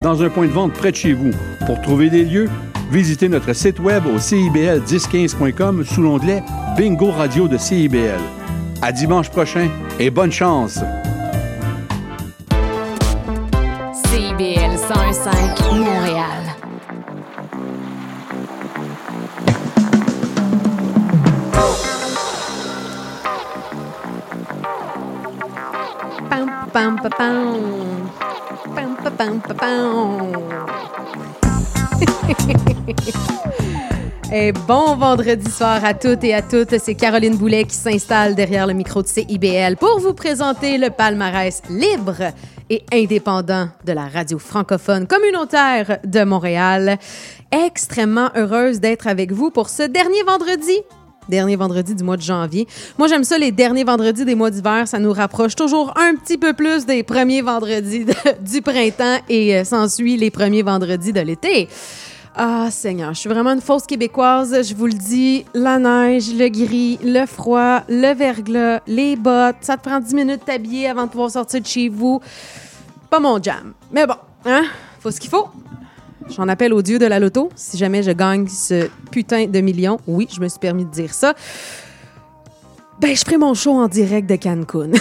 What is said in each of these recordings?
dans un point de vente près de chez vous. Pour trouver des lieux, visitez notre site web au CIBL1015.com sous l'onglet Bingo Radio de CIBL. À dimanche prochain et bonne chance! CIBL 105 Montréal. Pam, pam. Et bon vendredi soir à toutes et à toutes. C'est Caroline Boulet qui s'installe derrière le micro de CIBL pour vous présenter le palmarès libre et indépendant de la radio francophone communautaire de Montréal. Extrêmement heureuse d'être avec vous pour ce dernier vendredi dernier vendredi du mois de janvier. Moi, j'aime ça, les derniers vendredis des mois d'hiver. Ça nous rapproche toujours un petit peu plus des premiers vendredis du printemps et euh, s'ensuit les premiers vendredis de l'été. Ah, Seigneur, je suis vraiment une fausse québécoise. Je vous le dis, la neige, le gris, le froid, le verglas, les bottes. Ça te prend 10 minutes de t'habiller avant de pouvoir sortir de chez vous. Pas mon jam. Mais bon, hein, faut ce qu'il faut. J'en appelle au dieu de la loto si jamais je gagne ce putain de million. Oui, je me suis permis de dire ça. Ben, je ferai mon show en direct de Cancun.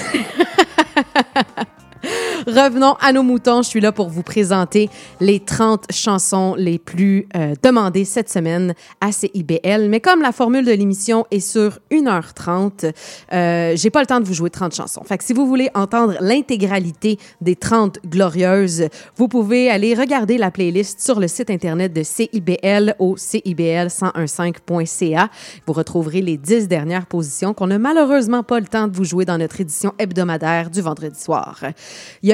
Revenons à nos moutons. Je suis là pour vous présenter les 30 chansons les plus euh, demandées cette semaine à CIBL. Mais comme la formule de l'émission est sur 1h30, euh, j'ai pas le temps de vous jouer 30 chansons. Fait que si vous voulez entendre l'intégralité des 30 glorieuses, vous pouvez aller regarder la playlist sur le site internet de CIBL au CIBL1015.ca. Vous retrouverez les 10 dernières positions qu'on n'a malheureusement pas le temps de vous jouer dans notre édition hebdomadaire du vendredi soir.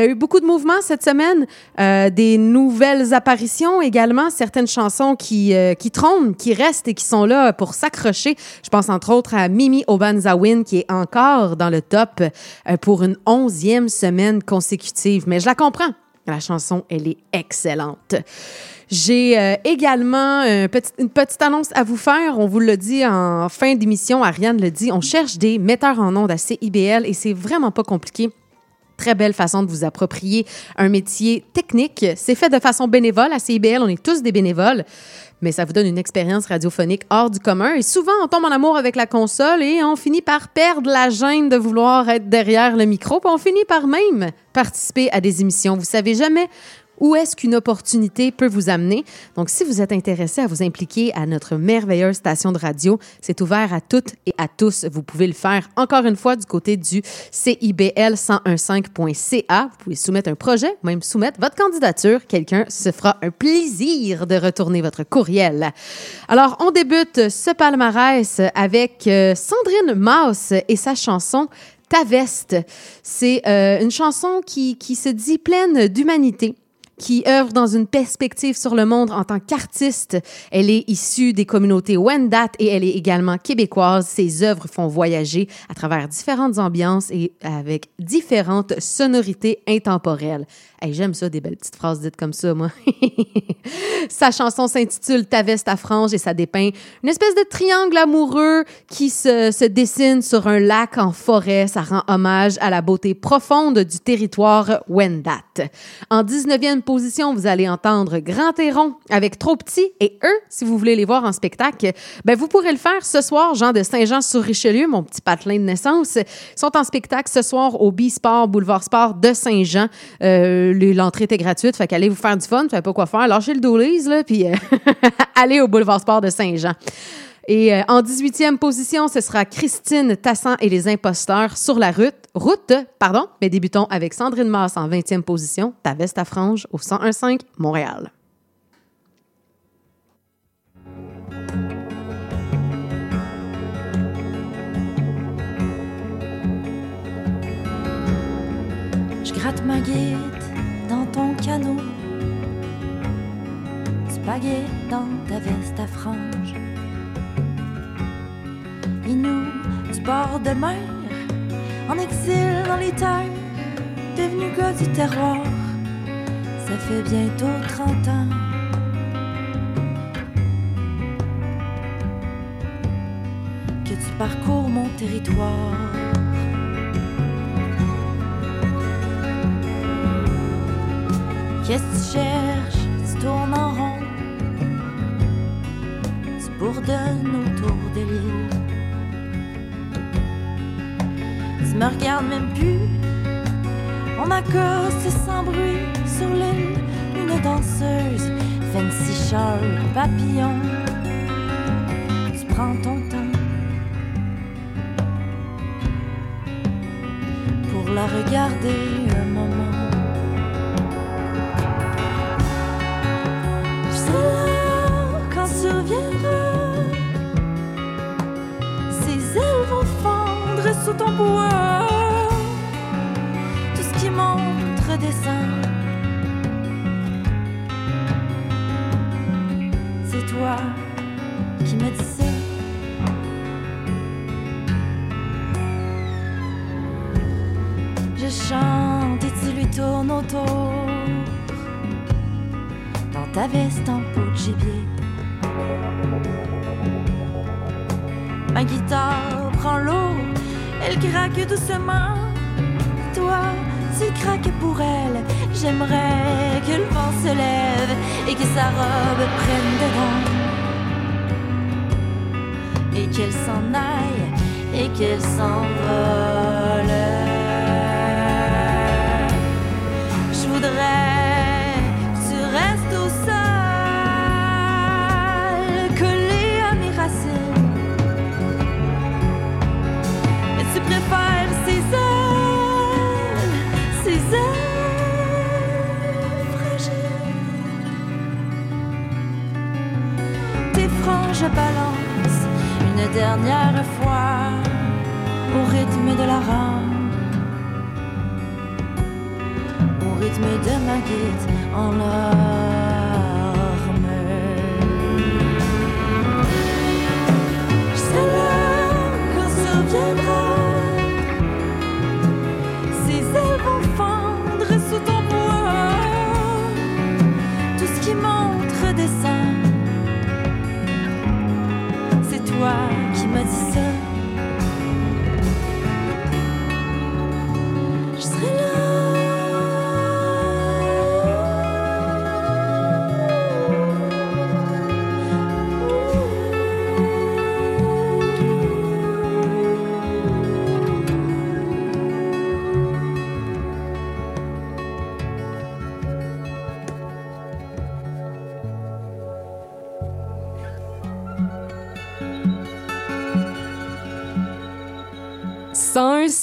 Eu beaucoup de mouvements cette semaine, euh, des nouvelles apparitions également, certaines chansons qui, euh, qui trônent, qui restent et qui sont là pour s'accrocher. Je pense entre autres à Mimi Obanzawin qui est encore dans le top euh, pour une onzième semaine consécutive. Mais je la comprends. La chanson, elle est excellente. J'ai euh, également une petite annonce à vous faire. On vous l'a dit en fin d'émission, Ariane le dit, on cherche des metteurs en ondes à CIBL et c'est vraiment pas compliqué. Très belle façon de vous approprier un métier technique. C'est fait de façon bénévole à CIBL. On est tous des bénévoles, mais ça vous donne une expérience radiophonique hors du commun. Et souvent, on tombe en amour avec la console et on finit par perdre la gêne de vouloir être derrière le micro. Puis on finit par même participer à des émissions. Vous savez jamais où est-ce qu'une opportunité peut vous amener. Donc, si vous êtes intéressé à vous impliquer à notre merveilleuse station de radio, c'est ouvert à toutes et à tous. Vous pouvez le faire encore une fois du côté du CIBL1015.ca. Vous pouvez soumettre un projet, même soumettre votre candidature. Quelqu'un se fera un plaisir de retourner votre courriel. Alors, on débute ce palmarès avec euh, Sandrine Maus et sa chanson Ta veste. C'est euh, une chanson qui, qui se dit pleine d'humanité qui œuvre dans une perspective sur le monde en tant qu'artiste. Elle est issue des communautés Wendat et elle est également québécoise. Ses œuvres font voyager à travers différentes ambiances et avec différentes sonorités intemporelles. J'aime ça, des belles petites phrases dites comme ça, moi. Sa chanson s'intitule Ta veste à franges et ça dépeint une espèce de triangle amoureux qui se, se dessine sur un lac en forêt. Ça rend hommage à la beauté profonde du territoire Wendat. En 19e position, vous allez entendre Grand Héron avec Trop Petit et eux, si vous voulez les voir en spectacle, ben vous pourrez le faire ce soir, Jean de Saint-Jean-sur-Richelieu, mon petit patelin de naissance, sont en spectacle ce soir au B-Sport, Boulevard Sport de Saint-Jean. Euh, L'entrée était gratuite, fait qu'allez vous faire du fun, vous savez pas quoi faire, lâchez le dolise, là, puis euh, allez au Boulevard Sport de Saint-Jean. Et euh, en 18e position, ce sera Christine Tassan et les imposteurs sur la route. Route, pardon. Mais débutons avec Sandrine Masse en 20e position, Ta veste à franges au 1015 Montréal. Je gratte ma guide dans ton canot. Spaghetti dans ta veste à franges. Et nous, du bord de mer, en exil dans les terres, devenus gars du terroir. Ça fait bientôt 30 ans. Que tu parcours mon territoire. Qu'est-ce que tu cherches? Tu tournes en rond. Tu bourdonnes autour de l'île. Tu me regardes même plus. On accoste sans bruit sur l'île. Une danseuse, fancy châle, papillon. Tu prends ton temps pour la regarder un moment. Sous ton. Toi, tu craques pour elle. J'aimerais que le vent se lève et que sa robe prenne dedans. Et qu'elle s'en aille et qu'elle s'envole. Je dernière fois au rythme de la rame. Au rythme de ma guide en larmes. Serai là quand tu reviendras. Ses ailes vont fendre sous ton bois. Tout ce qui montre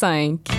5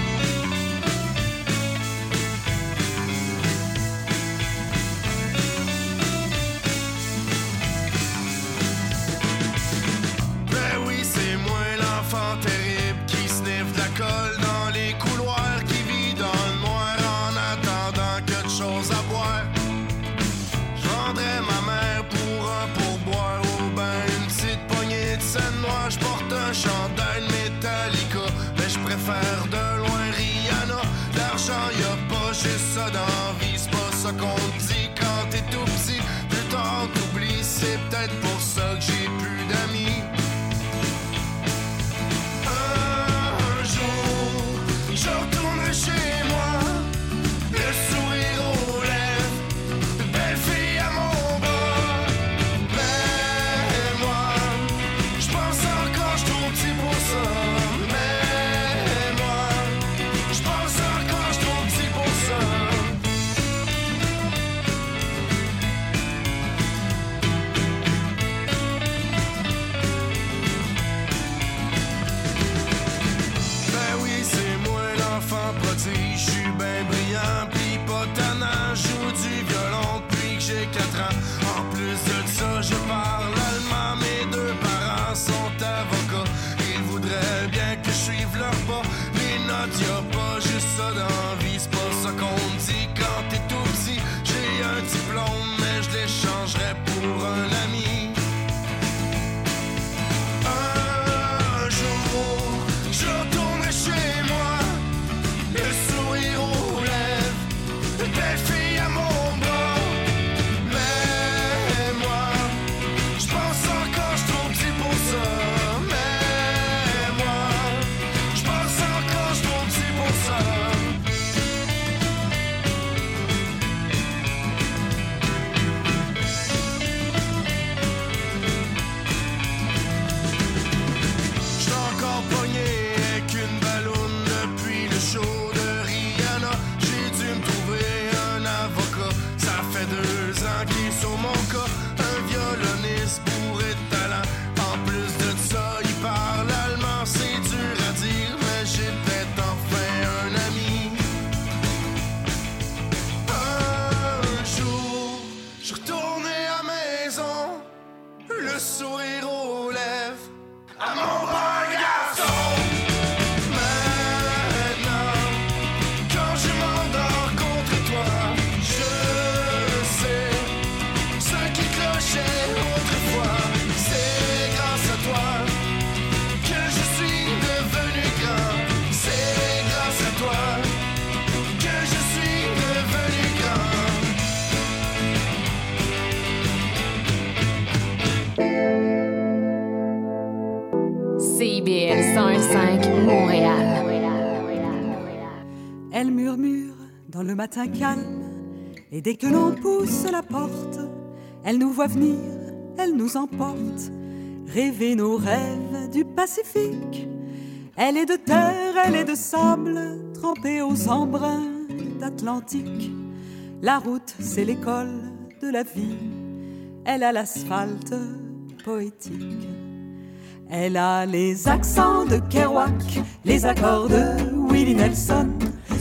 le matin calme, et dès que l'on pousse la porte, elle nous voit venir, elle nous emporte, rêver nos rêves du Pacifique. Elle est de terre, elle est de sable, trempée aux embruns d'Atlantique. La route, c'est l'école de la vie, elle a l'asphalte poétique. Elle a les accents de Kerouac, les accords de Willie Nelson,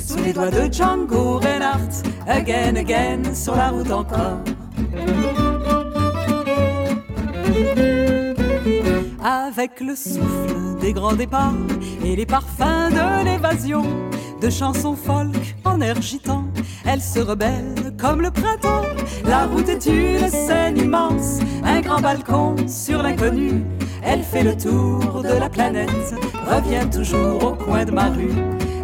sous les doigts de Django Reinhardt, again, again, sur la route encore. Avec le souffle des grands départs et les parfums de l'évasion, de chansons folk en air elle se rebelle comme le printemps. La route est une scène immense, un grand balcon sur l'inconnu. Elle fait le tour de la planète, revient toujours au coin de ma rue.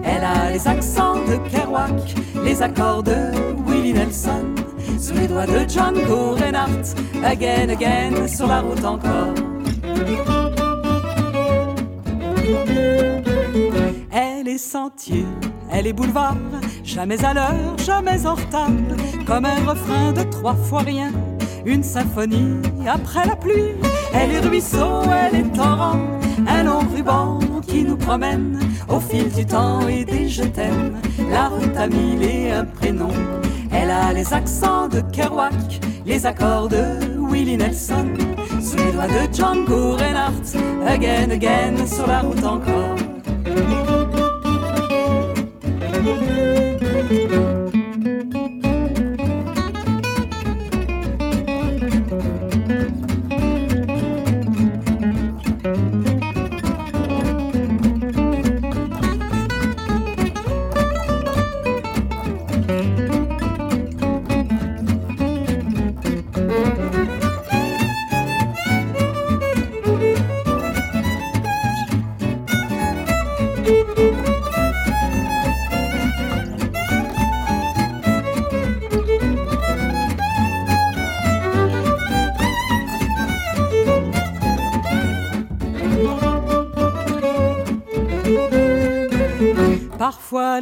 Elle a les accents de Kerouac, les accords de Willie Nelson, sous les doigts de Django Reinhardt, again, again, sur la route encore. Elle est sentier, elle est boulevard, jamais à l'heure, jamais en retard, comme un refrain de trois fois rien, une symphonie après la pluie. Elle est ruisseau, elle est torrent, un long ruban qui nous promène au fil du temps et des je t'aime. La route a mille et un prénom. Elle a les accents de Kerouac, les accords de Willie Nelson, sous les doigts de Django Reinhardt, again, again, sur la route encore.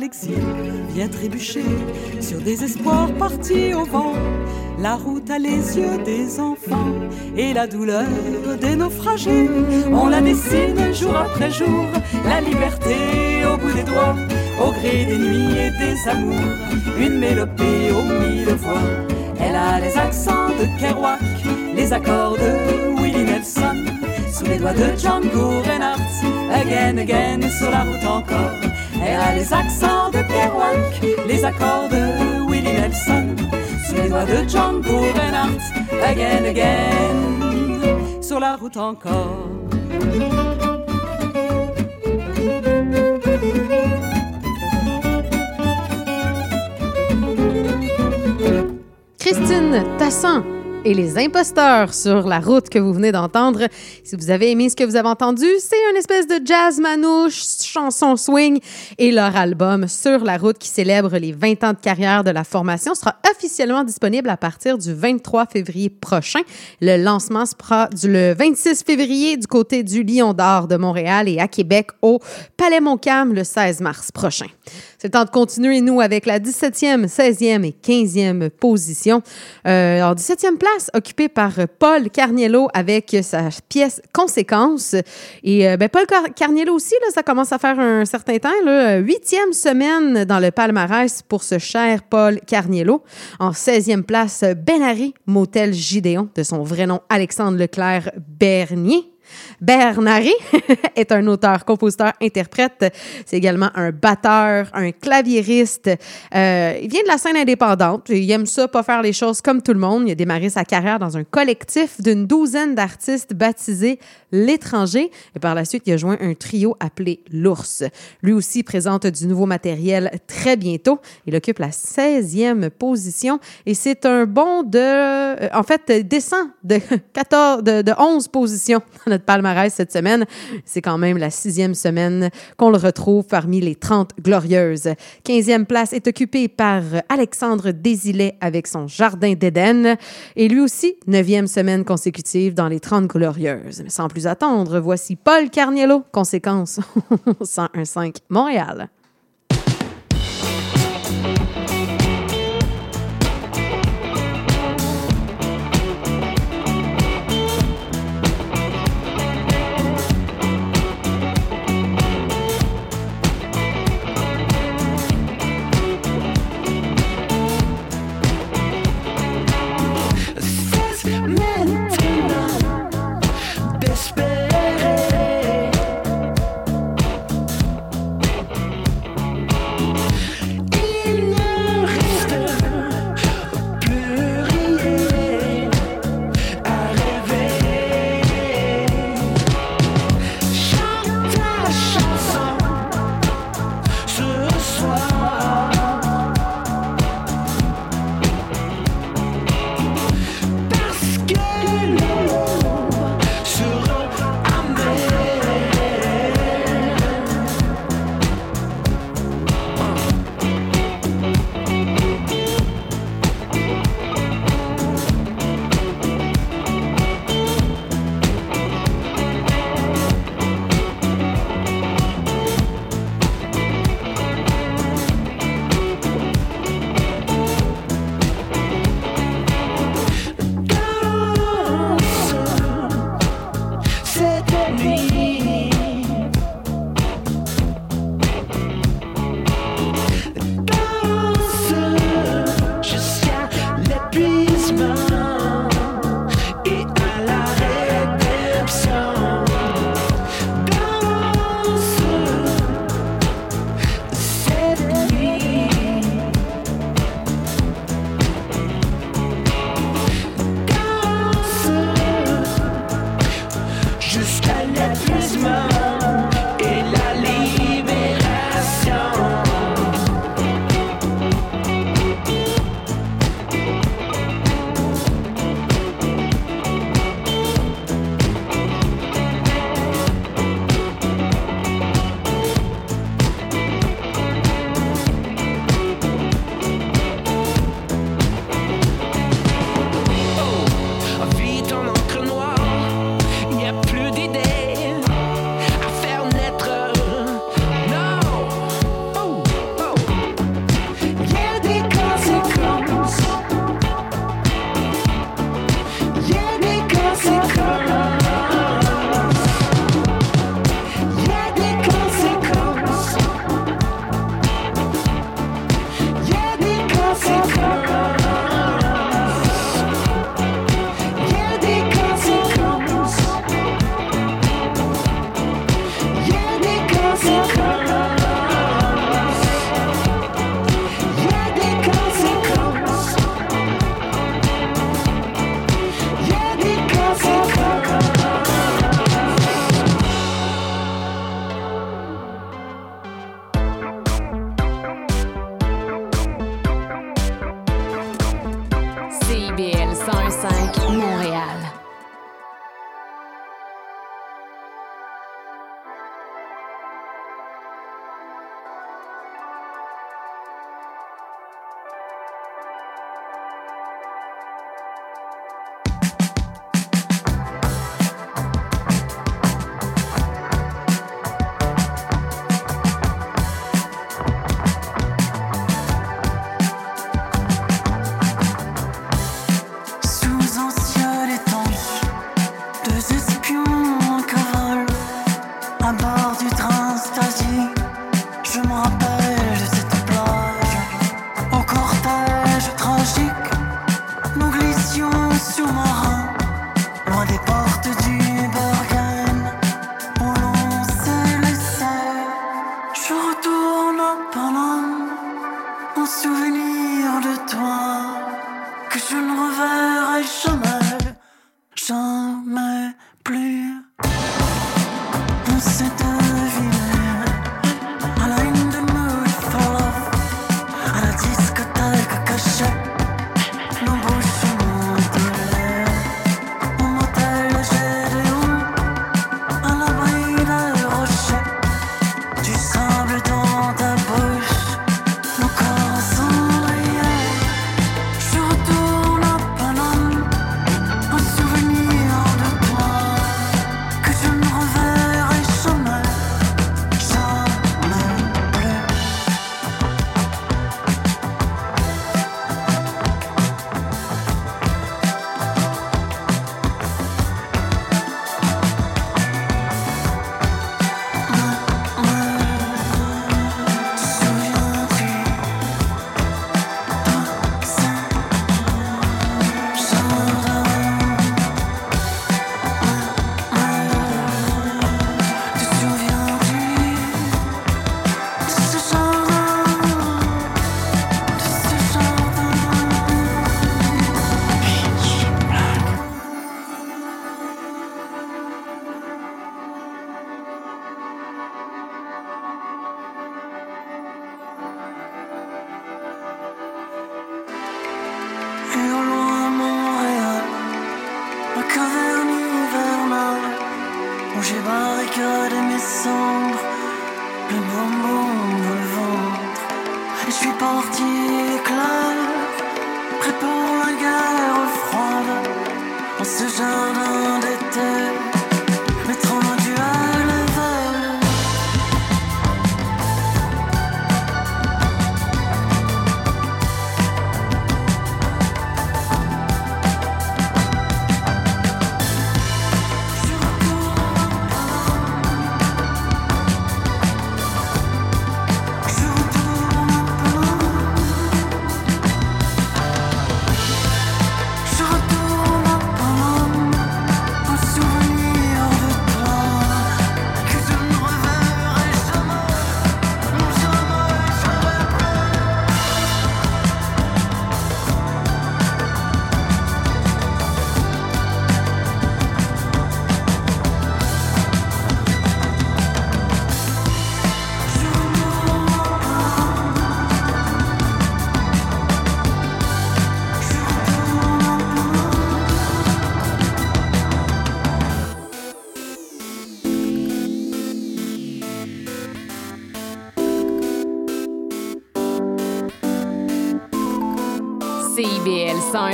L'exil vient trébucher sur des espoirs partis au vent. La route a les yeux des enfants et la douleur des naufragés. On la dessine jour après jour, la liberté au bout des doigts, au gré des nuits et des amours, une mélopée aux mille voix. Elle a les accents de Kerouac, les accords de Willie Nelson, sous les doigts de Django Reinhardt, again, again, sur la route encore. Les accents de Kerouac, les accords de Willie Nelson, sous les doigts de Django Reinhardt, again, again, sur la route encore. Christine Tassin et les imposteurs sur la route que vous venez d'entendre. Si vous avez aimé ce que vous avez entendu, c'est une espèce de jazz manouche, chanson swing et leur album Sur la route qui célèbre les 20 ans de carrière de la formation sera officiellement disponible à partir du 23 février prochain. Le lancement se fera du le 26 février du côté du Lion d'Or de Montréal et à Québec au Palais Montcalm le 16 mars prochain. C'est le temps de continuer, nous, avec la 17e, 16e et 15e position. Euh, alors, 17e place, occupée par Paul Carniello avec sa pièce Conséquences. Et euh, ben, Paul Carniello aussi, là, ça commence à faire un certain temps. Là, huitième semaine dans le palmarès pour ce cher Paul Carniello. En 16e place, Benary, Motel Gideon, de son vrai nom Alexandre Leclerc Bernier. Bernary est un auteur, compositeur, interprète. C'est également un batteur, un claviériste. Euh, il vient de la scène indépendante. Il aime ça, pas faire les choses comme tout le monde. Il a démarré sa carrière dans un collectif d'une douzaine d'artistes baptisés L'étranger. Et par la suite, il a joint un trio appelé L'Ours. Lui aussi présente du nouveau matériel très bientôt. Il occupe la 16e position et c'est un bond de... Euh, en fait, descend de, 14, de, de 11 positions dans notre palmarès cette semaine. C'est quand même la sixième semaine qu'on le retrouve parmi les 30 glorieuses. 15e place est occupée par Alexandre Désilet avec son Jardin d'Éden. Et lui aussi, neuvième semaine consécutive dans les 30 glorieuses. Mais sans plus attendre, voici Paul Carniello, conséquence 101.5 Montréal.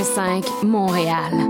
105 Montréal.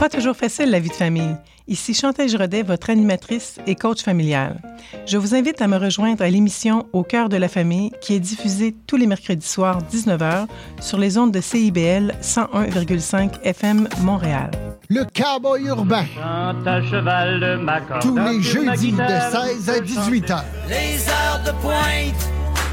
Pas toujours facile la vie de famille. Ici Chantal Giraudet, votre animatrice et coach familial. Je vous invite à me rejoindre à l'émission Au cœur de la famille qui est diffusée tous les mercredis soirs 19h sur les ondes de CIBL 101,5 FM Montréal. Le cowboy urbain. à cheval de ma corde Tous les jeudis de guitare, 16 à 18 heures. Les heures de pointe,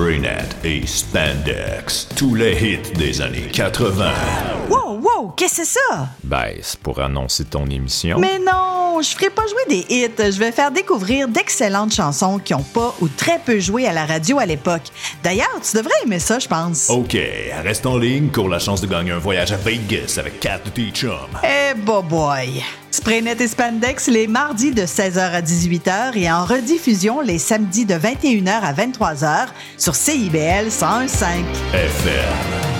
Spraynet et Spandex, tous les hits des années 80. Wow, wow, qu'est-ce que c'est ça? Ben, c'est pour annoncer ton émission. Mais non, je ferai pas jouer des hits. Je vais faire découvrir d'excellentes chansons qui ont pas ou très peu joué à la radio à l'époque. D'ailleurs, tu devrais aimer ça, je pense. OK, reste en ligne, cours la chance de gagner un voyage à Vegas avec Kat de tes chums. Eh, boy, boy. Spraynet et Spandex les mardis de 16h à 18h et en rediffusion les samedis de 21h à 23h sur CIBL 101.5. FM.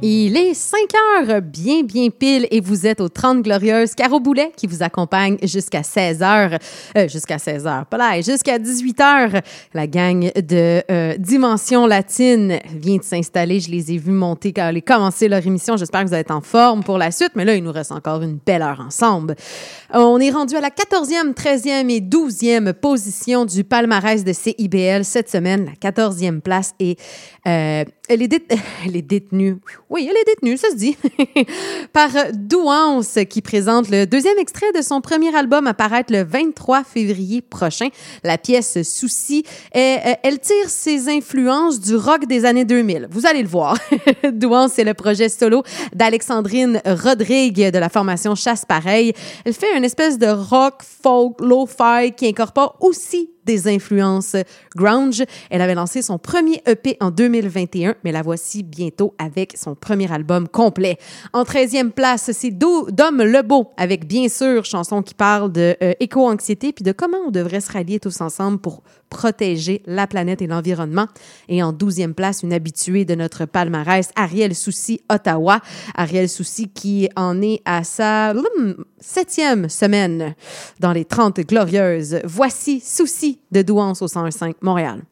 Il est 5 heures, bien, bien pile, et vous êtes aux 30 Glorieuses. Caro Boulet qui vous accompagne jusqu'à 16 heures. Euh, jusqu'à 16 heures, pas là, jusqu'à 18 heures. La gang de euh, Dimension Latine vient de s'installer. Je les ai vus monter quand ils ont commencé leur émission. J'espère que vous êtes en forme pour la suite, mais là, il nous reste encore une belle heure ensemble. On est rendu à la 14e, 13e et 12e position du palmarès de CIBL cette semaine. La 14e place est euh, les, dét- les détenus, oui, elle est détenue, ça se dit, par Douance, qui présente le deuxième extrait de son premier album à paraître le 23 février prochain. La pièce Souci, est- euh, elle tire ses influences du rock des années 2000. Vous allez le voir. Douance, c'est le projet solo d'Alexandrine Rodrigue de la formation Chasse Pareil. Elle fait une espèce de rock, folk, lo-fi qui incorpore aussi des influences grunge. Elle avait lancé son premier EP en 2021, mais la voici bientôt avec son premier album complet. En 13e place, c'est Do- Dom Lebeau avec bien sûr chanson qui parle de euh, éco-anxiété puis de comment on devrait se rallier tous ensemble pour protéger la planète et l'environnement. Et en 12e place, une habituée de notre palmarès, Ariel Soucy Ottawa. Ariel Soucy qui en est à sa hum, septième semaine dans les 30 glorieuses. Voici Souci de Douance au 101.5 Montréal.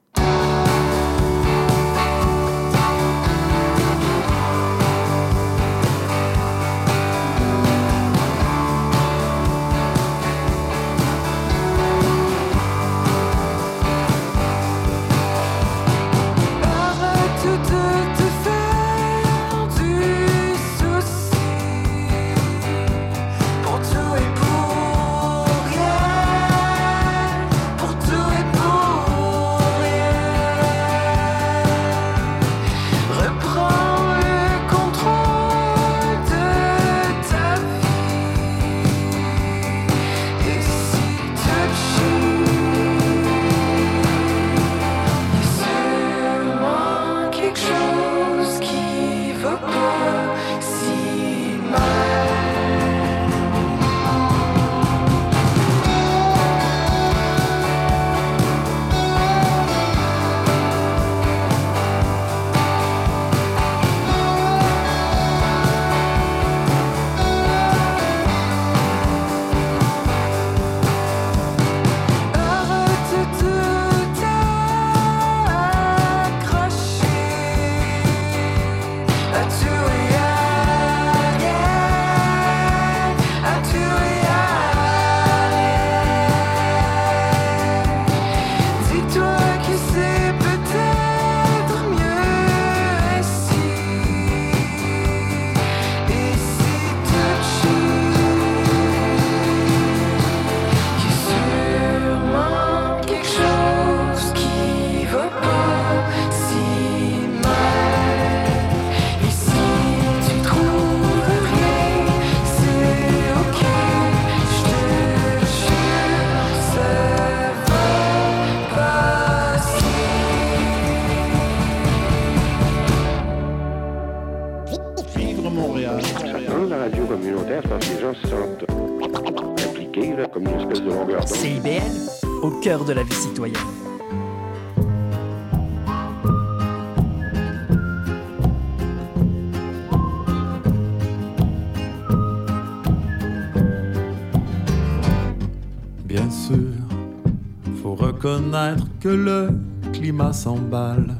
Que le climat s'emballe.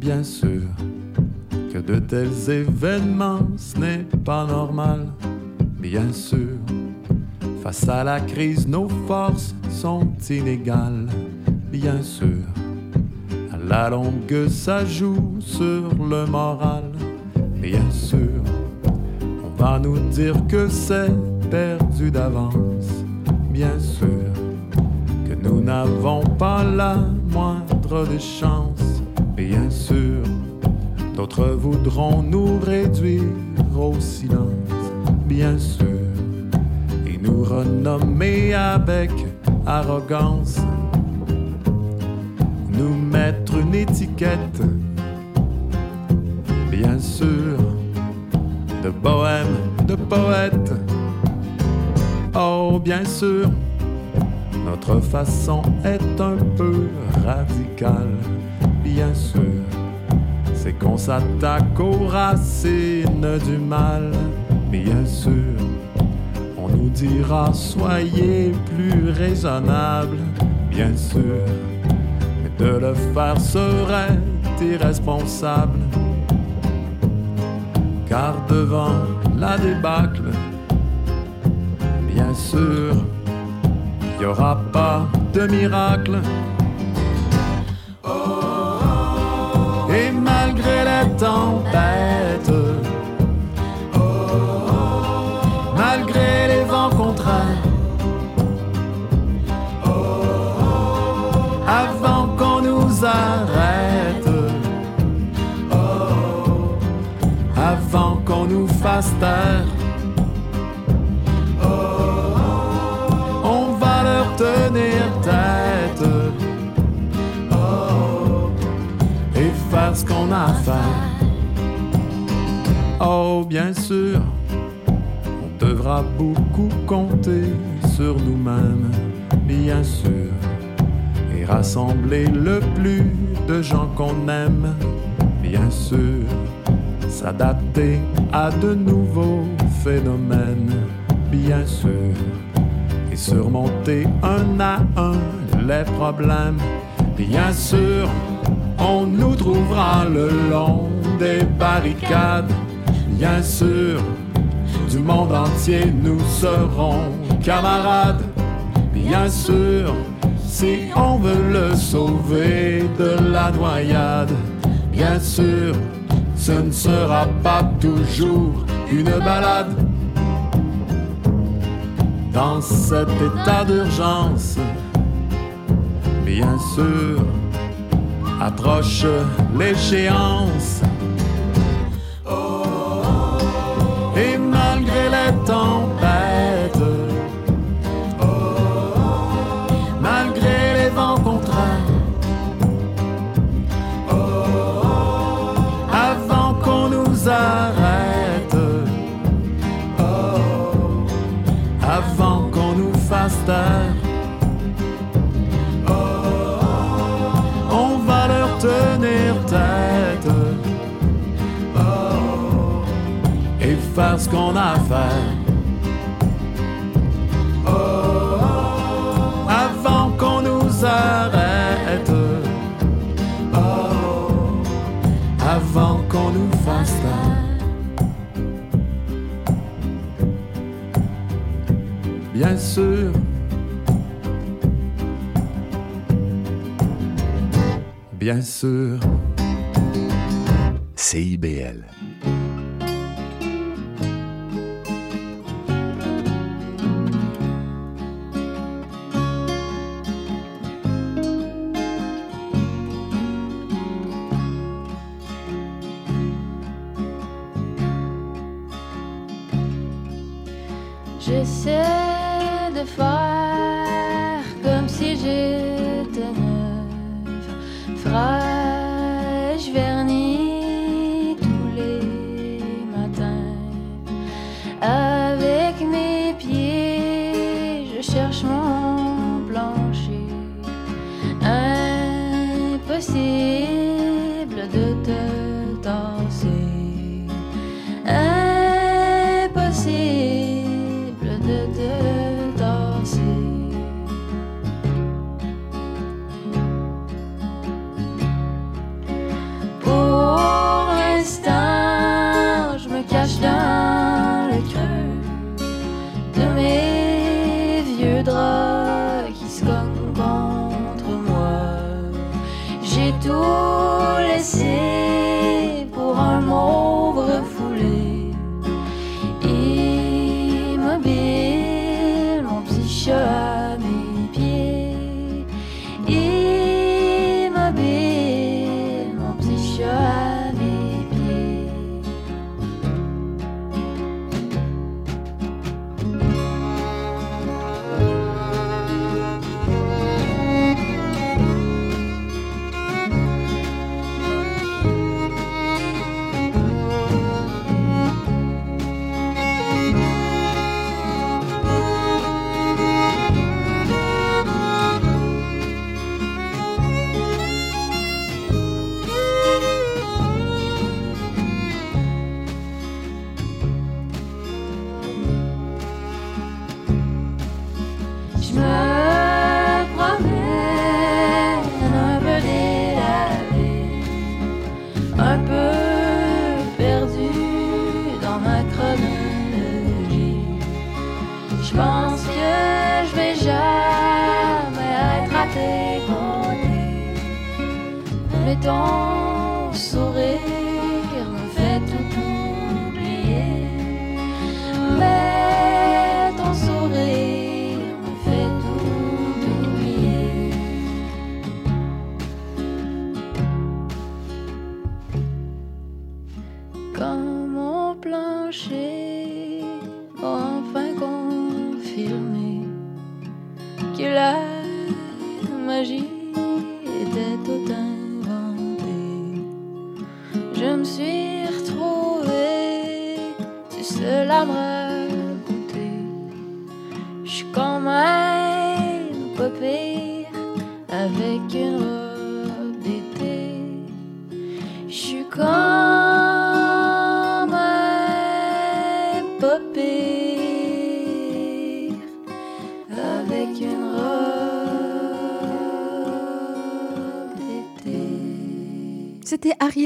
Bien sûr que de tels événements, ce n'est pas normal. Bien sûr, face à la crise, nos forces sont inégales. Bien sûr, à la longue, ça joue sur le moral. Bien sûr, on va nous dire que c'est perdu d'avance. Bien sûr nous n'avons pas la moindre des chances. Bien sûr, d'autres voudront nous réduire au silence. Bien sûr, et nous renommer avec arrogance. Nous mettre une étiquette, bien sûr, de bohème, de poète. Oh, bien sûr, notre façon est un peu radicale, bien sûr. c'est qu'on s'attaque aux racines du mal. Bien sûr, on nous dira soyez plus raisonnable, bien sûr. Mais de le faire serait irresponsable. Car devant la débâcle, bien sûr, il n'y aura pas de miracle. Et malgré les tempêtes, malgré les vents contraires, avant qu'on nous arrête, avant qu'on nous fasse taire, Oh, bien sûr, on devra beaucoup compter sur nous-mêmes, bien sûr, et rassembler le plus de gens qu'on aime, bien sûr, s'adapter à de nouveaux phénomènes, bien sûr, et surmonter un à un les problèmes, bien sûr on nous trouvera le long des barricades. Bien sûr, du monde entier nous serons camarades. Bien sûr, si on veut le sauver de la noyade. Bien sûr, ce ne sera pas toujours une balade. Dans cet état d'urgence, bien sûr, approche l'échéance. Et malgré les tempêtes, faire ce qu'on a à faire. Oh, avant qu'on nous arrête. Oh, avant qu'on nous fasse. Bien sûr. Bien sûr. CIBL.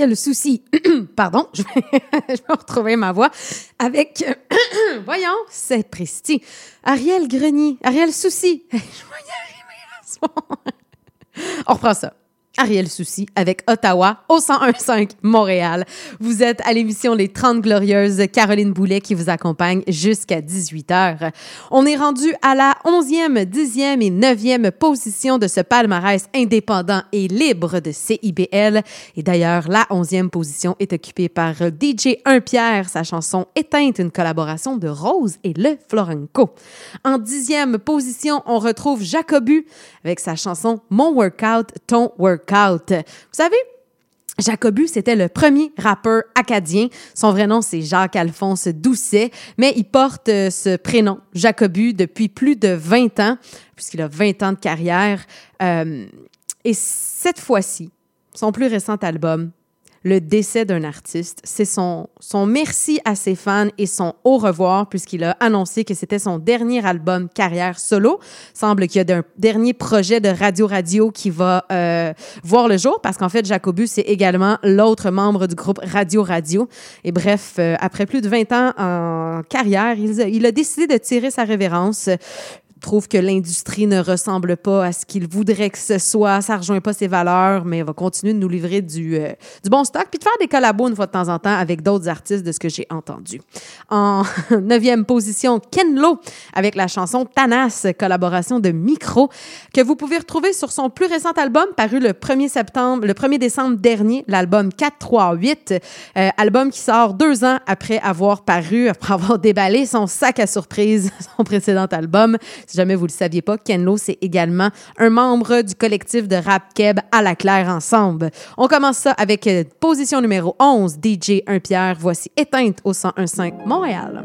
C'était Ariel Souci. Pardon, je vais, retrouver ma voix avec. Voyons, c'est Presti. Ariel Grenier. Ariel Souci. Je vais y arriver. On reprend ça. Ariel Souci avec Ottawa au 1015 Montréal. Vous êtes à l'émission Les 30 Glorieuses, Caroline Boulet qui vous accompagne jusqu'à 18h. On est rendu à la 11e, 10e et 9e position de ce palmarès indépendant et libre de CIBL. Et d'ailleurs, la 11e position est occupée par DJ 1 Pierre, sa chanson Éteinte, une collaboration de Rose et Le Florenco. En 10e position, on retrouve Jacobu avec sa chanson Mon Workout, Ton Workout. Vous savez, Jacobu, c'était le premier rappeur acadien. Son vrai nom, c'est Jacques-Alphonse Doucet, mais il porte euh, ce prénom, Jacobu, depuis plus de 20 ans, puisqu'il a 20 ans de carrière. Euh, et cette fois-ci, son plus récent album, le décès d'un artiste. C'est son, son merci à ses fans et son au revoir, puisqu'il a annoncé que c'était son dernier album carrière solo. Semble qu'il y a un dernier projet de Radio Radio qui va euh, voir le jour, parce qu'en fait, Jacobus, c'est également l'autre membre du groupe Radio Radio. Et bref, euh, après plus de 20 ans en carrière, il, il a décidé de tirer sa révérence trouve que l'industrie ne ressemble pas à ce qu'il voudrait que ce soit, ça rejoint pas ses valeurs, mais va continuer de nous livrer du, euh, du bon stock, puis de faire des collabos une fois de temps en temps avec d'autres artistes de ce que j'ai entendu. En neuvième position, Ken Lo avec la chanson Tanas, collaboration de Micro, que vous pouvez retrouver sur son plus récent album paru le 1er septembre, le 1er décembre dernier, l'album 438, euh, album qui sort deux ans après avoir paru, après avoir déballé son sac à surprise, son précédent album. Si jamais vous ne le saviez pas, Ken Lo, c'est également un membre du collectif de rap keb à la claire ensemble. On commence ça avec euh, position numéro 11, DJ 1 Pierre. Voici Éteinte au 1015 Montréal.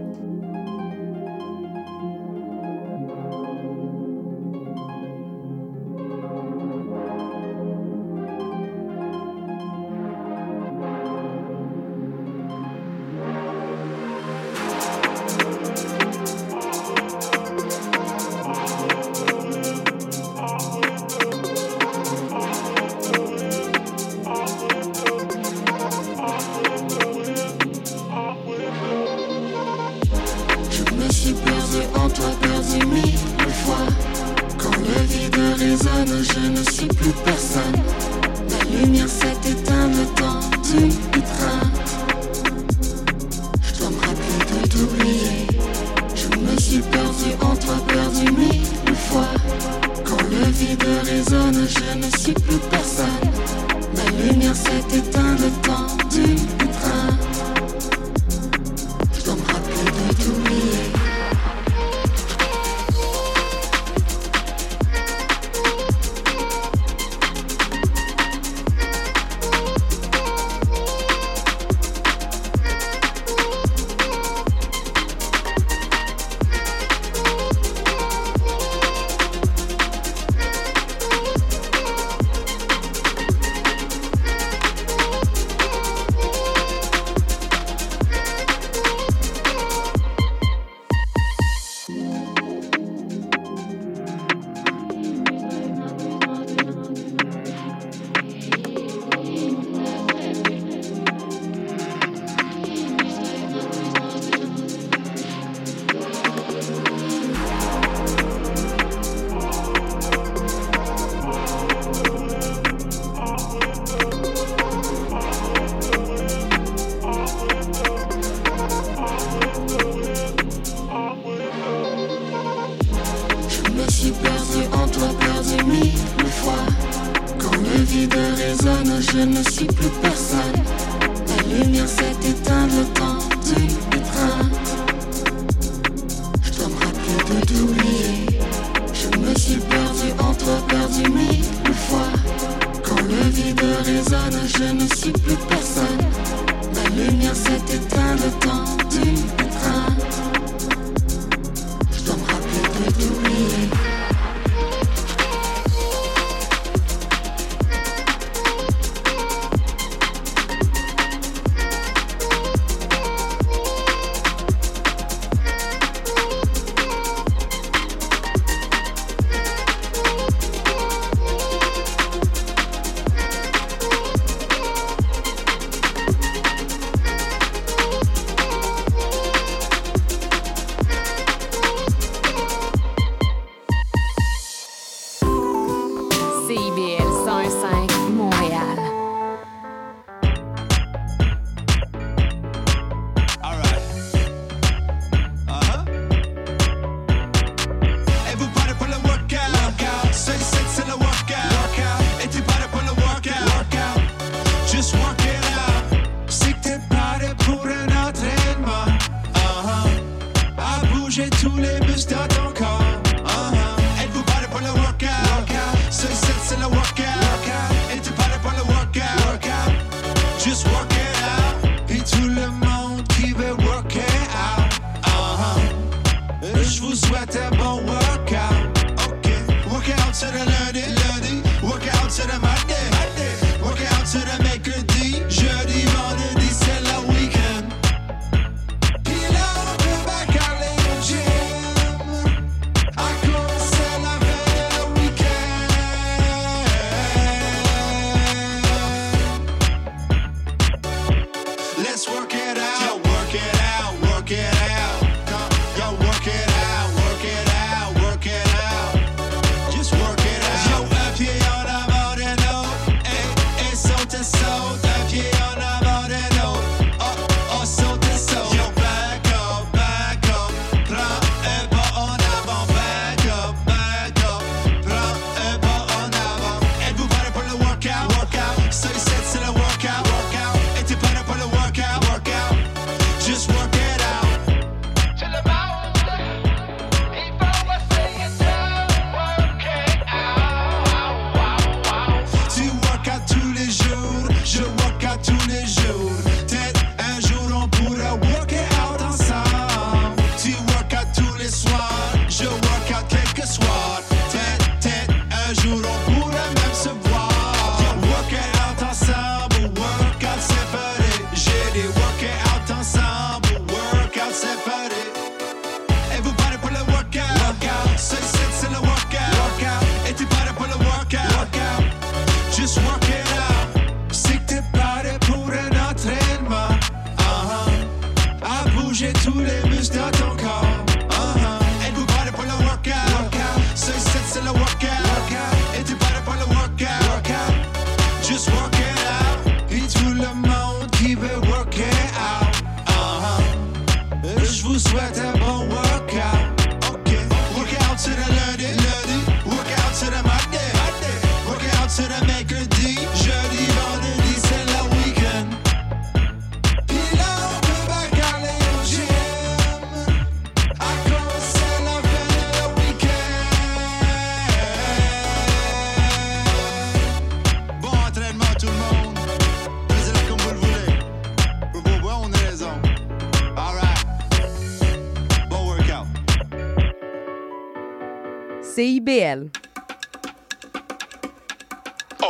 Oh.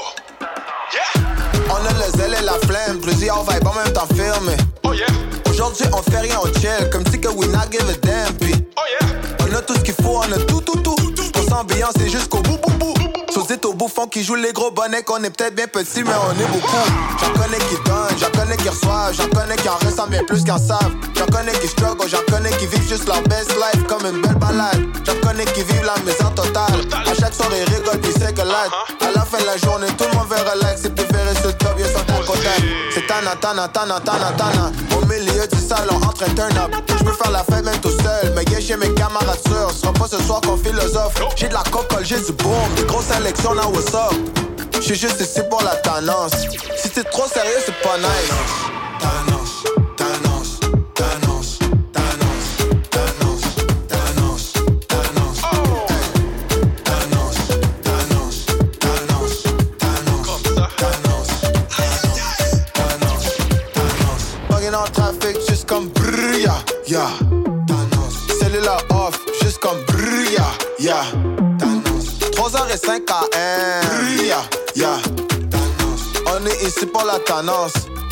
On a le zèle et la flemme, plusieurs vibes en même temps fermés. Oh, Aujourd'hui, on fait rien, on chill, comme si que we not give a damn. Oh yeah. On a tout ce qu'il faut, on a tout, tout, tout. On s'ambiance et jusqu'au bout, bout, bout. Sous au bouffon qui joue les gros bonnets, qu'on est peut-être bien petit, mais on est beaucoup. J'en connais qui donnent, j'en connais qui reçoivent, j'en connais qui en ressentent bien plus qu'en savent. J'en connais qui struggle, j'en connais qui vivent juste leur best life comme une belle balade. J'en connais qui vivent la misère totale. À chaque soirée, rigole, tu sais que à la fin de la journée, tout le monde veut relax et préférer ce job, ils sont à côté. C'est tana, tana, tana, tana, tana. Au milieu du salon, entre un turn up. J'peux faire la fête même tout seul, mais yeah, chez mes camarades sûrs. Sera pas ce soir qu'on philosophe. J'ai de la cocolle, j'ai du boom. Grosse sélection, là, what's up? J'suis juste ici pour la tannance. Si t'es trop sérieux, c'est pas nice.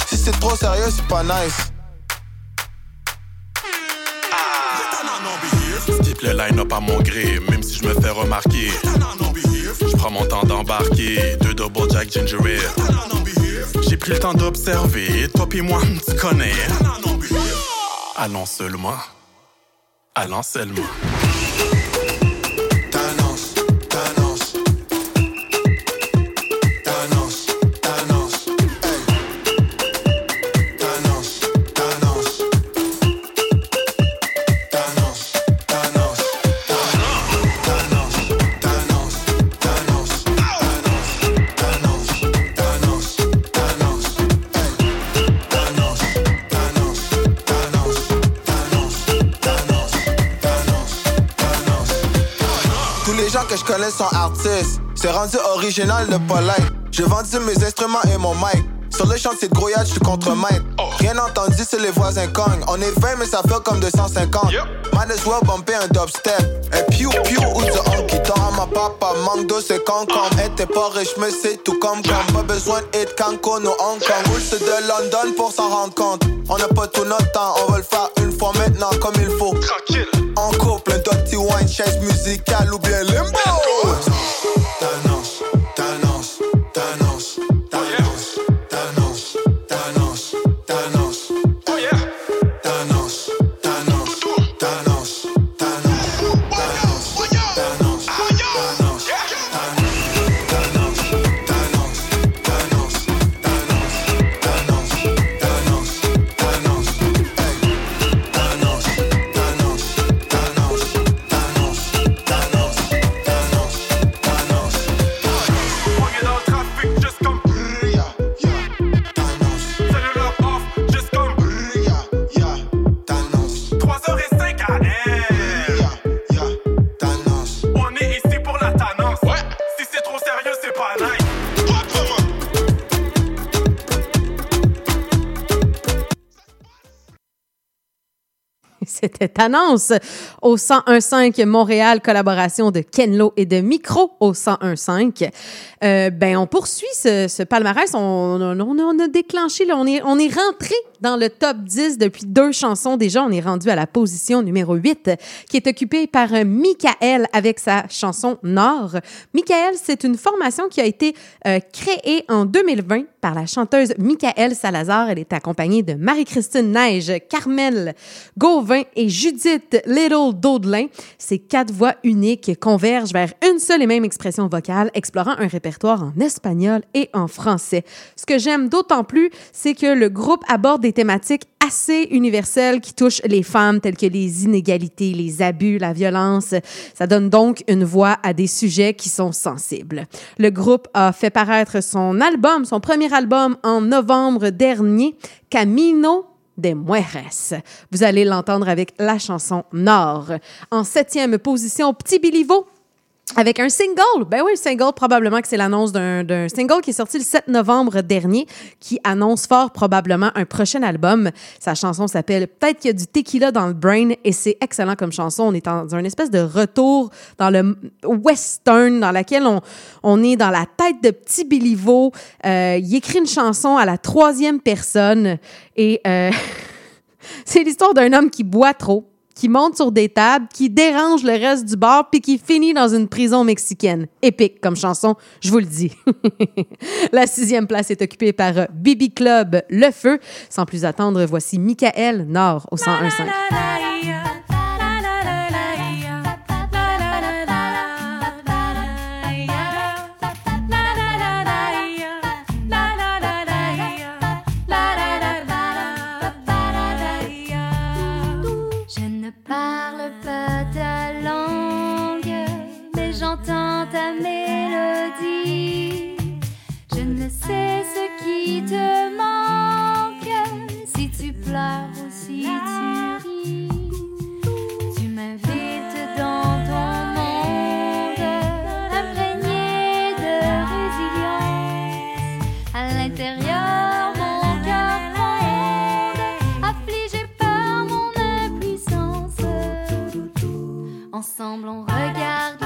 Si c'est trop sérieux, c'est pas nice. Skip le line-up à mon gré, même si je me fais remarquer. Je prends mon temps d'embarquer, deux double jack ginger. J'ai pris le temps d'observer, toi pis moi, tu connais. Allons seulement, allons seulement. Connais artistes. C'est rendu original de polite. J'ai vendu mes instruments et mon mic. Sur le chantier de grouillade, je suis contre maître. Rien entendu, c'est les voisins cognent. On est 20, mais ça fait comme 250. Might as well bumper un dubstep. Un piou piou ou du honky tonk. Ma papa manque de c'est con comme. Hey, t'es pas riche, mais c'est tout comme comme. Pas besoin hit Cancun ou Hong Kong. Ou c'est de London pour s'en rendre compte. On n'a pas tout notre temps, on va le faire une fois maintenant comme il faut. Tranquille. En couple, un dirty wine, chaise musicale ou bien limbo. C'était Annonce au 1015 Montréal, collaboration de Kenlo et de Micro au 1015. Euh, ben, on poursuit ce, ce palmarès. On, on, on a- déclenché, là, on, est, on est rentré dans le top 10 depuis deux chansons. Déjà, on est rendu à la position numéro 8, qui est occupée par Michael avec sa chanson Nord. Michael, c'est une formation qui a été euh, créée en 2020 par la chanteuse Michael Salazar. Elle est accompagnée de Marie-Christine Neige, Carmel Gauvin et Judith Little Daudelin. Ces quatre voix uniques convergent vers une seule et même expression vocale, explorant un répertoire en espagnol et en français. Ce que j'aime d'autant plus, c'est que le groupe aborde des thématiques assez universelles qui touchent les femmes, telles que les inégalités, les abus, la violence. Ça donne donc une voix à des sujets qui sont sensibles. Le groupe a fait paraître son album, son premier album, en novembre dernier, Camino des Mujeres. Vous allez l'entendre avec la chanson Nord. En septième position, Petit Bilivo avec un single. Ben oui, un single, probablement que c'est l'annonce d'un single qui est sorti le 7 novembre dernier, qui annonce fort probablement un prochain album. Sa chanson s'appelle Peut-être qu'il y a du tequila dans le brain et c'est excellent comme chanson. On est dans un espèce de retour dans le western dans laquelle on, on est dans la tête de Petit Bilivo. Euh, il écrit une chanson à la troisième personne et euh, c'est l'histoire d'un homme qui boit trop qui monte sur des tables, qui dérange le reste du bar, puis qui finit dans une prison mexicaine. Épique comme chanson, je vous le dis. La sixième place est occupée par Bibi Club Le Feu. Sans plus attendre, voici Michael Nord au 101.5. pleures ou si tu ris. Tu m'invites dans ton monde, imprégné de résilience. À l'intérieur, mon cœur gronde, affligé par mon impuissance. Ensemble, on regarde.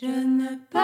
Je ne peux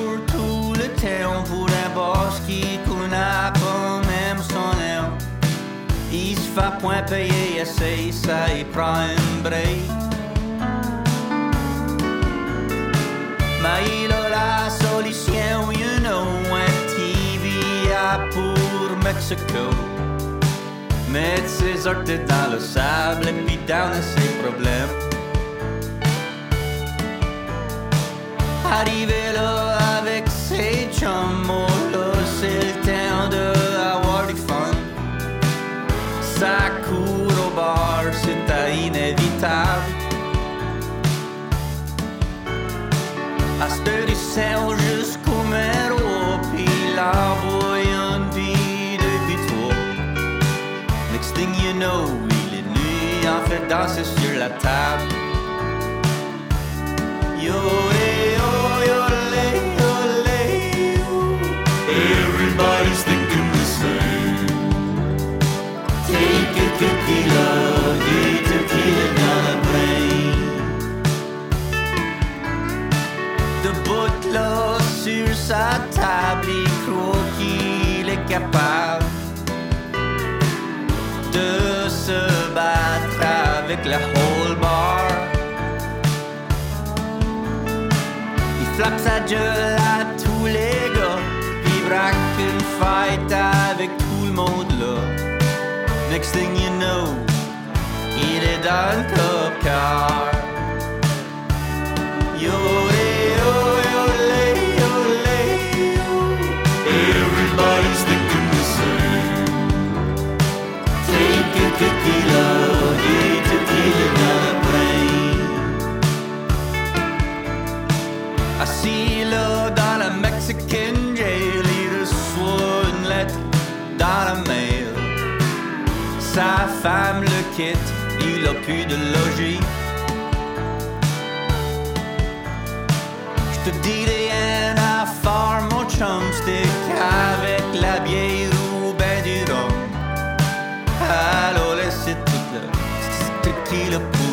pour un boss qui connaît pas même son nom. Il se fait point payer ça il prend un break. Mais il a la solution, you know, un TVA pour Mexico. Mettre ses orties dans le sable et puis down ses problèmes. Arrivé là avec ses c'est. Next thing you know, il est nuit, en fait danser sur la table. Yo, avec la whole bar. Il flappe sa gueule à tous les gars, il braque une fight avec tout le monde. Next thing you know, est dans le cop car. Yo, yo, yo, yo. Everybody's thinking the same. Take a tequila, Sa femme le quitte, il a plus de logis. Je te dis rien à faire, mon chumstick, avec la bière ou ben du rhum. Alors laissez tout le tequila pour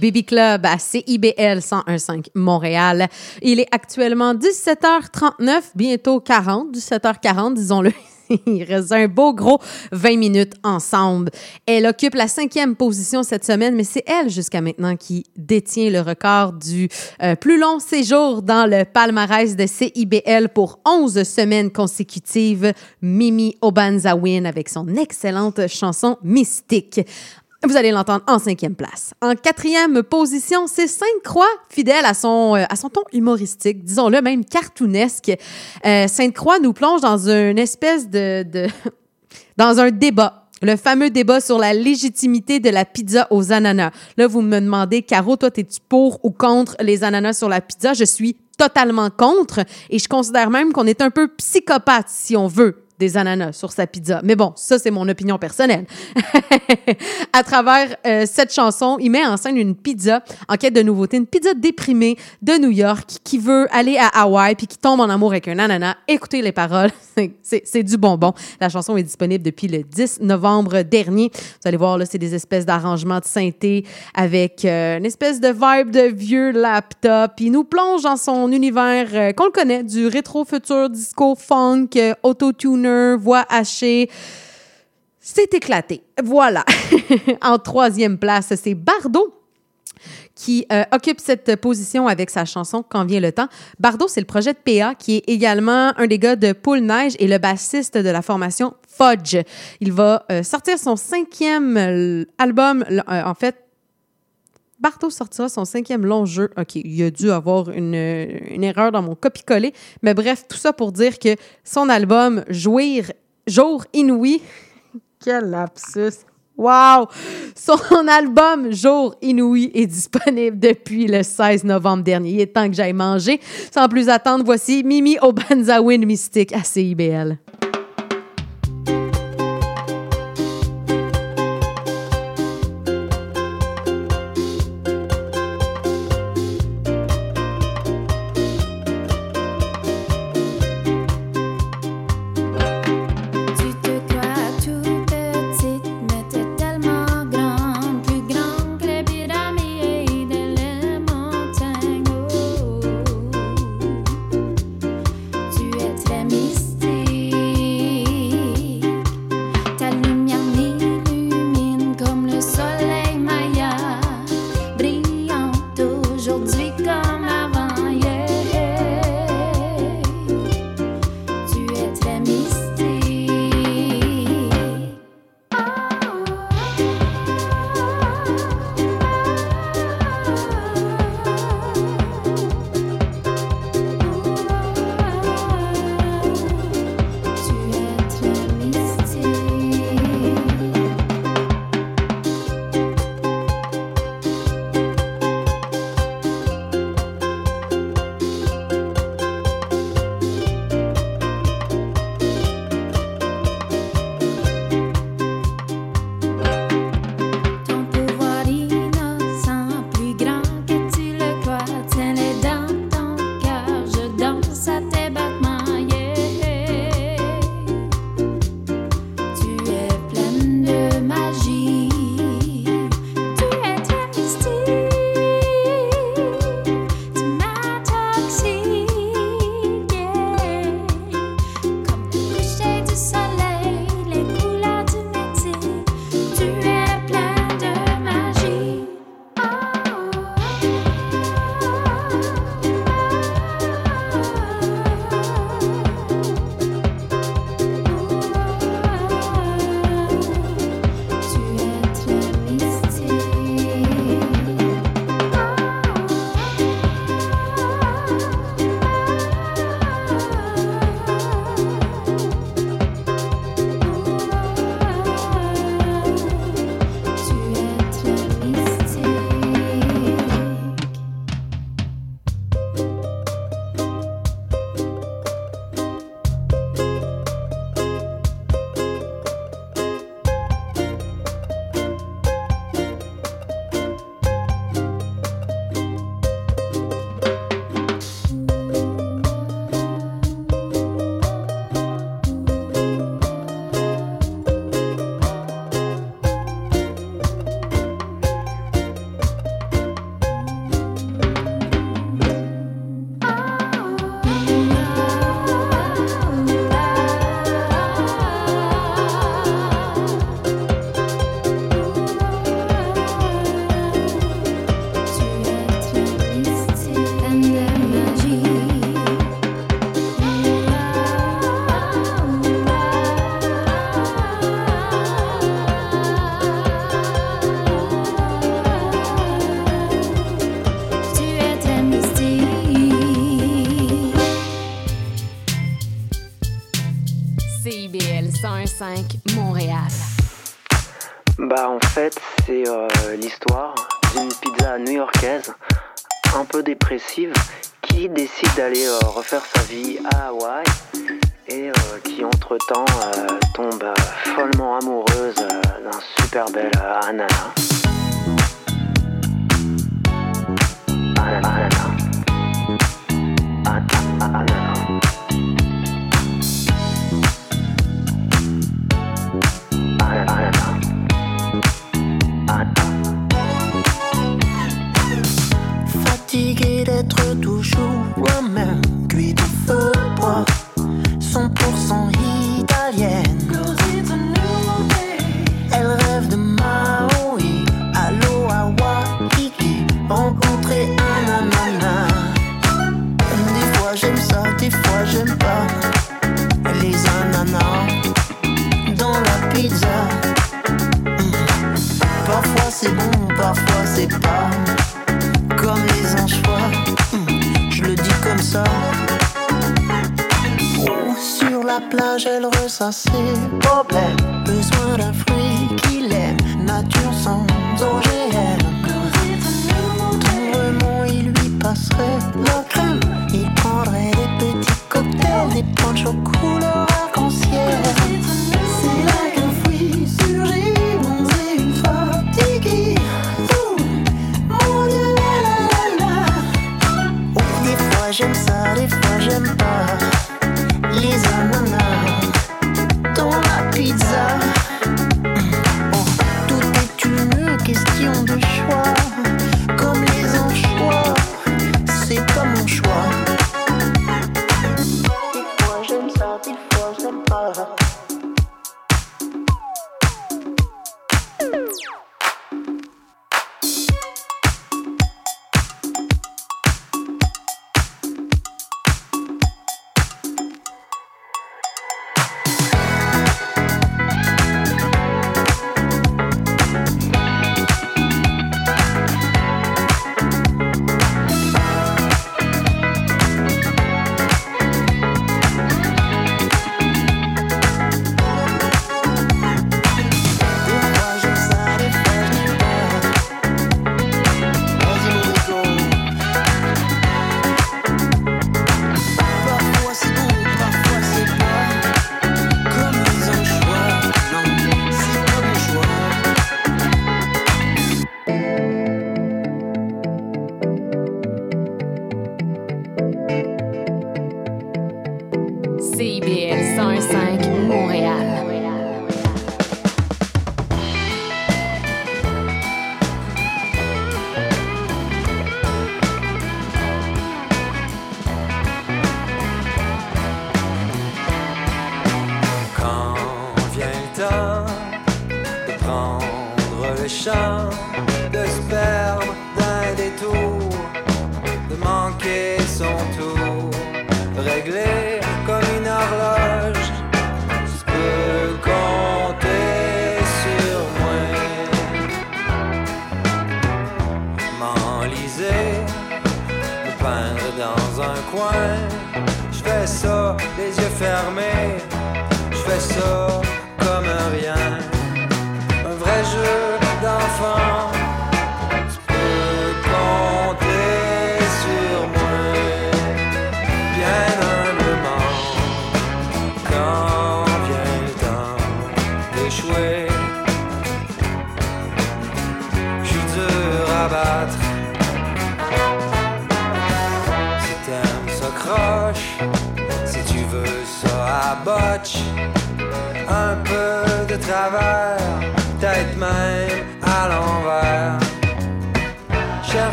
Baby Club à CIBL 101.5 Montréal. Il est actuellement 17h39, bientôt 40, 17h40, disons-le. Il reste un beau gros 20 minutes ensemble. Elle occupe la cinquième position cette semaine, mais c'est elle jusqu'à maintenant qui détient le record du euh, plus long séjour dans le palmarès de CIBL pour 11 semaines consécutives. Mimi Obanzawin avec son excellente chanson Mystique. Vous allez l'entendre en cinquième place. En quatrième position, c'est Sainte-Croix, fidèle à son, euh, à son ton humoristique, disons-le même cartoonesque. Euh, Sainte-Croix nous plonge dans une espèce de, de dans un débat. Le fameux débat sur la légitimité de la pizza aux ananas. Là, vous me demandez, Caro, toi, es-tu pour ou contre les ananas sur la pizza? Je suis totalement contre et je considère même qu'on est un peu psychopathe, si on veut, des ananas sur sa pizza. Mais bon, ça, c'est mon opinion personnelle. à travers euh, cette chanson, il met en scène une pizza en quête de nouveauté, une pizza déprimée de New York qui veut aller à Hawaï puis qui tombe en amour avec un ananas. Écoutez les paroles, c'est du bonbon. La chanson est disponible depuis le 10 novembre dernier. Vous allez voir, là, c'est des espèces d'arrangements de synthé avec euh, une espèce de vibe de vieux laptop. Il nous plonge dans son univers euh, qu'on le connaît, du rétro-futur, disco, funk, euh, voix hachée. C'est éclaté. Voilà. en troisième place, c'est Bardot qui euh, occupe cette position avec sa chanson Quand vient le temps. Bardot, c'est le projet de PA qui est également un des gars de Poule Neige et le bassiste de la formation Fudge. Il va euh, sortir son cinquième euh, album, en fait, Barto sortira son cinquième long jeu. OK, il a dû avoir une, erreur dans mon copie-coller. Mais bref, tout ça pour dire que son album Jouir, Jour Inouï, quel lapsus! Wow! Son album Jour Inouï est disponible depuis le 16 novembre dernier. Il est temps que j'aille manger. Sans plus attendre, voici Mimi Obanzawin Mystique à CIBL. 5 comme les anchois. Hmm, je le dis comme ça. Sur la plage, elle ressasse ses problèmes. Besoin d'un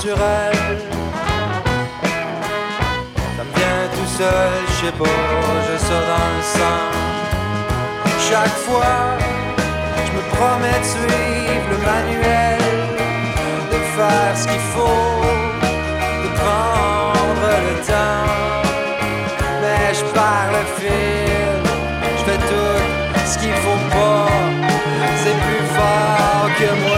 naturel. Ça vient tout seul, je sais pas, je sors dans le sang. Chaque fois, je me promets de suivre le manuel, de faire ce qu'il faut, de prendre le temps. Mais je perds le fil, je fais tout ce qu'il faut pas, c'est plus fort que moi.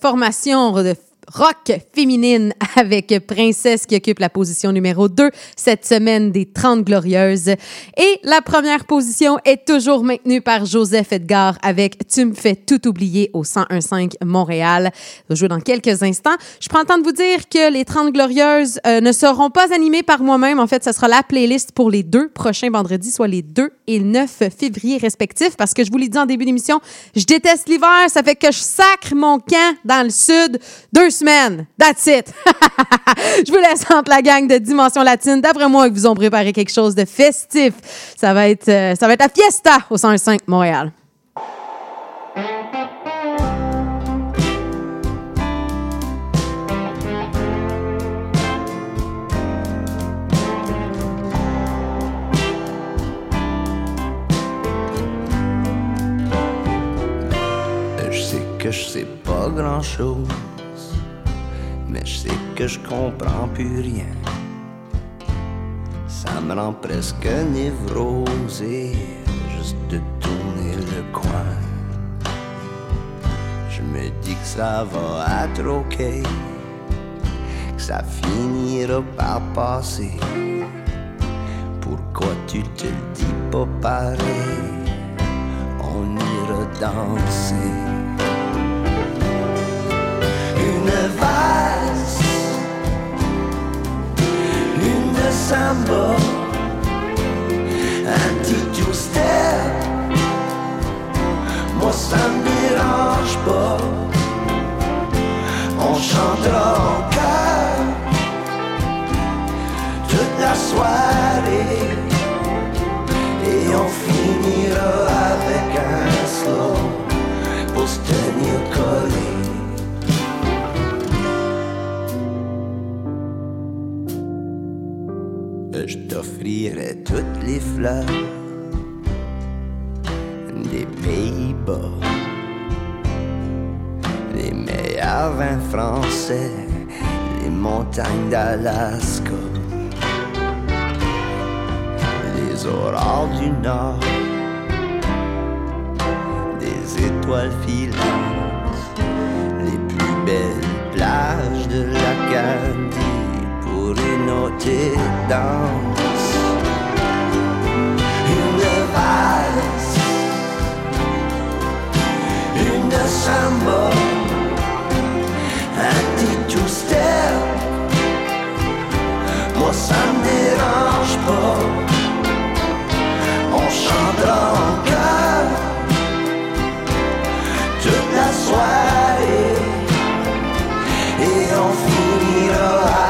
Formation de rock féminine avec Princesse qui occupe la position numéro 2 cette semaine des 30 Glorieuses la première position est toujours maintenue par Joseph Edgar avec Tu me fais tout oublier au 1015 Montréal. Je jouer dans quelques instants. Je prends le temps de vous dire que les 30 Glorieuses euh, ne seront pas animées par moi-même. En fait, ce sera la playlist pour les deux prochains vendredis, soit les 2 et 9 février respectifs, parce que je vous l'ai dit en début d'émission, je déteste l'hiver. Ça fait que je sacre mon camp dans le sud deux semaines. That's it. je vous laisse entre la gang de Dimension Latine. D'après moi, ils vous ont préparé quelque chose de festif. Ça va être, euh, ça va être la fiesta au 105 Montréal. Euh, je sais pas grand chose, mais je sais que je comprends plus rien ça me rend presque névrosé juste de tourner le coin. Je me dis que ça va être ok, que ça finira par passer. Pourquoi tu te le dis pas pareil? On ira danser. Une valse samba, un petit. Moi ça me dérange pas. On chantera en chœur toute la soirée et on finira avec un slow pour se tenir collé. Je t'offrirai toutes les fleurs des Pays-Bas, les meilleurs vins français, les montagnes d'Alaska, les aurores du Nord, des étoiles filantes, les plus belles plages de l'Acadie une valse. Une samba, un petit two-step. Moi ça me dérange pas. On chantera en chœur. Toute la soirée. Et on finira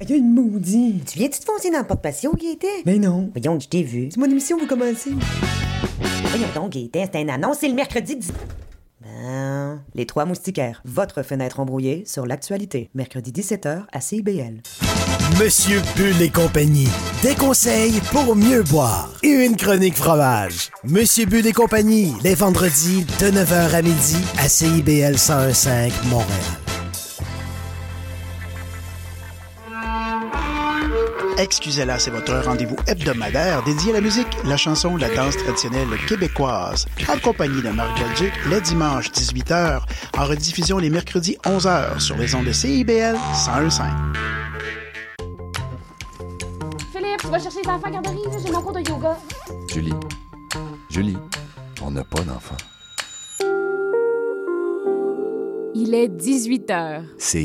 Il y a une maudite. Tu viens-tu te foncer dans le porte-patio, Gaëtan? Mais non. Voyons, je t'ai vu. C'est mon émission, vous commencez. Voyons donc, Gaëtan, c'est un annonce, c'est le mercredi 10... Ben, les Trois Moustiquaires, votre fenêtre embrouillée sur l'actualité. Mercredi 17h à CIBL. Monsieur Bull et compagnie. Des conseils pour mieux boire. Et une chronique fromage. Monsieur Bull et compagnie, les vendredis de 9h à midi à CIBL 1015 Montréal. Excusez-la, c'est votre rendez-vous hebdomadaire dédié à la musique, la chanson, la danse traditionnelle québécoise. Accompagné de Marc Belgique, les dimanches 18h, en rediffusion les mercredis 11h sur les ondes de CIBL 1015. Philippe, tu vas chercher les enfants à garderie, j'ai mon cours de yoga. Julie. Julie, on n'a pas d'enfant. Il est 18 heures. CIBL